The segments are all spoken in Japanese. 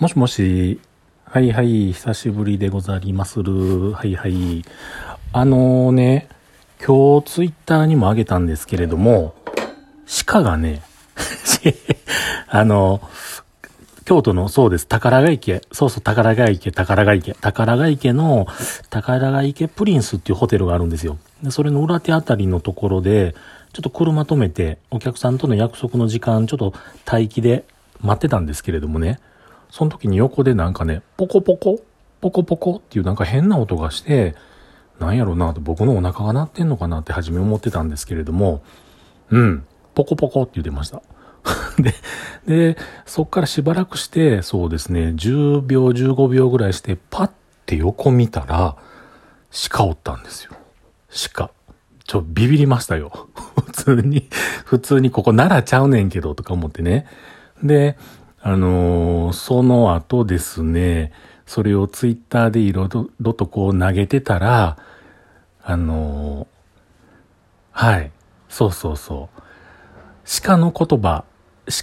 もしもし。はいはい、久しぶりでござりまする。はいはい。あのね、今日ツイッターにもあげたんですけれども、鹿がね、あの、京都の、そうです、宝ヶ池。そうそう、宝ヶ池、宝ヶ池。宝ヶ池の、宝ヶ池プリンスっていうホテルがあるんですよ。で、それの裏手あたりのところで、ちょっと車止めて、お客さんとの約束の時間、ちょっと待機で待ってたんですけれどもね、その時に横でなんかね、ポコポコ、ポコポコっていうなんか変な音がして、なんやろうなと僕のお腹が鳴ってんのかなって初め思ってたんですけれども、うん、ポコポコって言ってました。で、で、そっからしばらくして、そうですね、10秒、15秒ぐらいして、パッて横見たら、鹿おったんですよ。鹿。ちょ、ビビりましたよ。普通に、普通にここ奈良ちゃうねんけど、とか思ってね。で、あのー、その後ですね、それをツイッターでいろいろとこう投げてたら、あのー、はい、そうそうそう。鹿の言葉、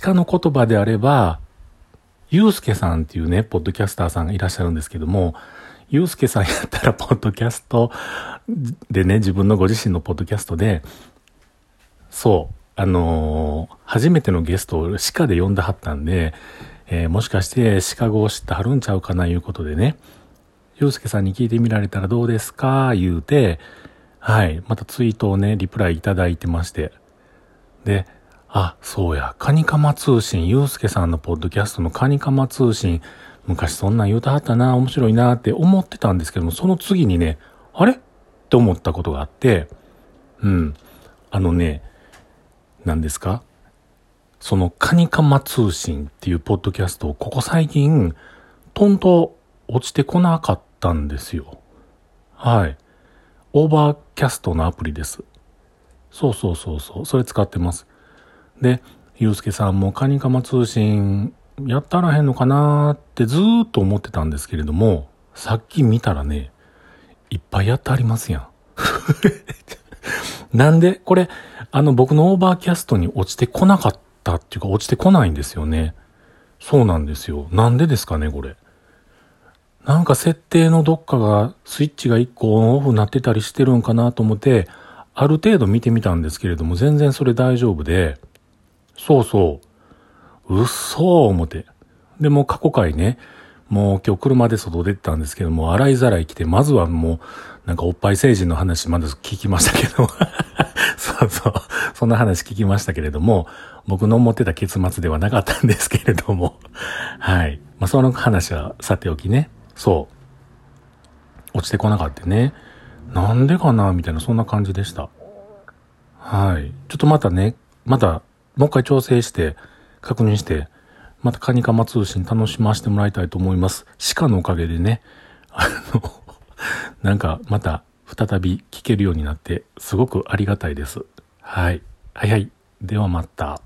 鹿の言葉であれば、ゆうすけさんっていうね、ポッドキャスターさんがいらっしゃるんですけども、ゆうすけさんやったら、ポッドキャストでね、自分のご自身のポッドキャストで、そう、あのー、初めてのゲストを鹿で呼んではったんで、えー、もしかして鹿語を知ってはるんちゃうかないうことでね、ゆうすけさんに聞いてみられたらどうですか？言うて、はい、またツイートをね、リプライいただいてまして。で、あ、そうや、カニカマ通信、ゆうすけさんのポッドキャストのカニカマ通信、昔そんなん言うたはったな、面白いなって思ってたんですけども、その次にね、あれ？って思ったことがあって、うん。あのね、何ですか？そのカニカマ通信っていうポッドキャストをここ最近、トンと落ちてこなかったんですよ。はい。 Overcast のアプリです。そうそうそうそう。それ使ってます。で、ゆうすけさんもカニカマ通信やってはらへんのかなーってずーっと思ってたんですけれども、さっき見たらね、いっぱいやってありますやん。なんで、これ、あの僕の Overcast に落ちてこなかったっていうか落ちてこないんですよね。そうなんですよ。なんでですかね、これ。なんか設定のどっかがスイッチが1個オンオフになってたりしてるんかなと思って、ある程度見てみたんですけれども、全然それ大丈夫で、そうそう、うっそー思って。で、も過去回ね、もう今日車で外出てたんですけども、洗いざらい来て、まずはもう、なんかおっぱい成人の話まだ聞きましたけど、そうそう、そんな話聞きましたけれども、僕の思ってた結末ではなかったんですけれども、はい。まあ、その話はさておきね、そう、落ちてこなかったね。なんでかな？みたいな、そんな感じでした。はい。ちょっとまたね、また、もう一回調整して、確認して、またカニカマ通信楽しませてもらいたいと思います。鹿のおかげでね、あの、なんかまた再び聞けるようになって、すごくありがたいです。はい。はいはい。ではまた。